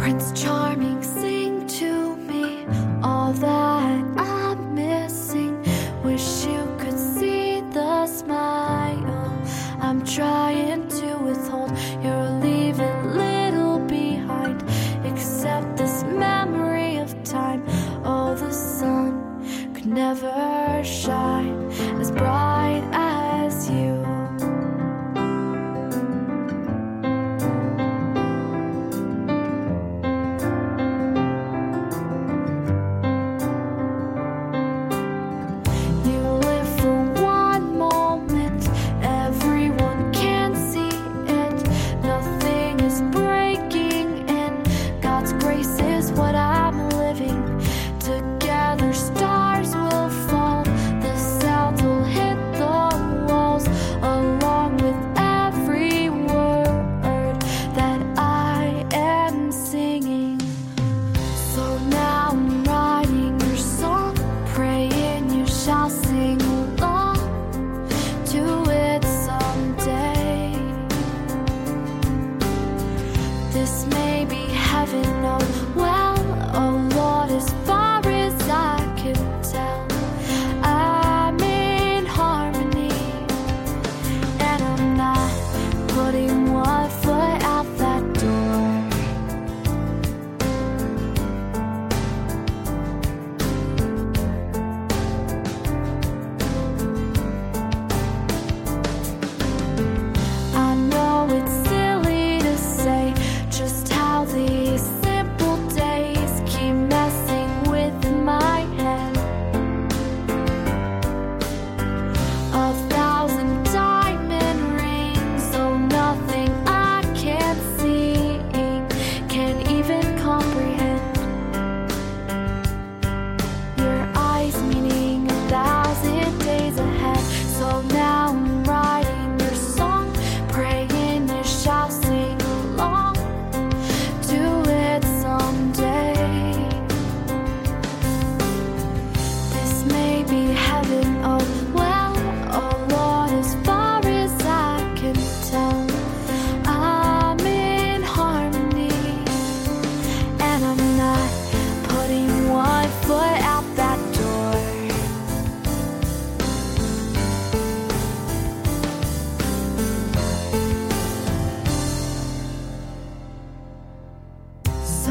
Prince Charming, sing to me all that I'm missing. Wish you could see the smile I'm trying.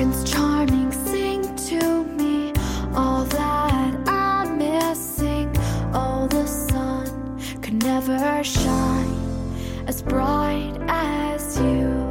Prince Charming, sing to me all that I'm missing. Oh, the sun could never shine as bright as you.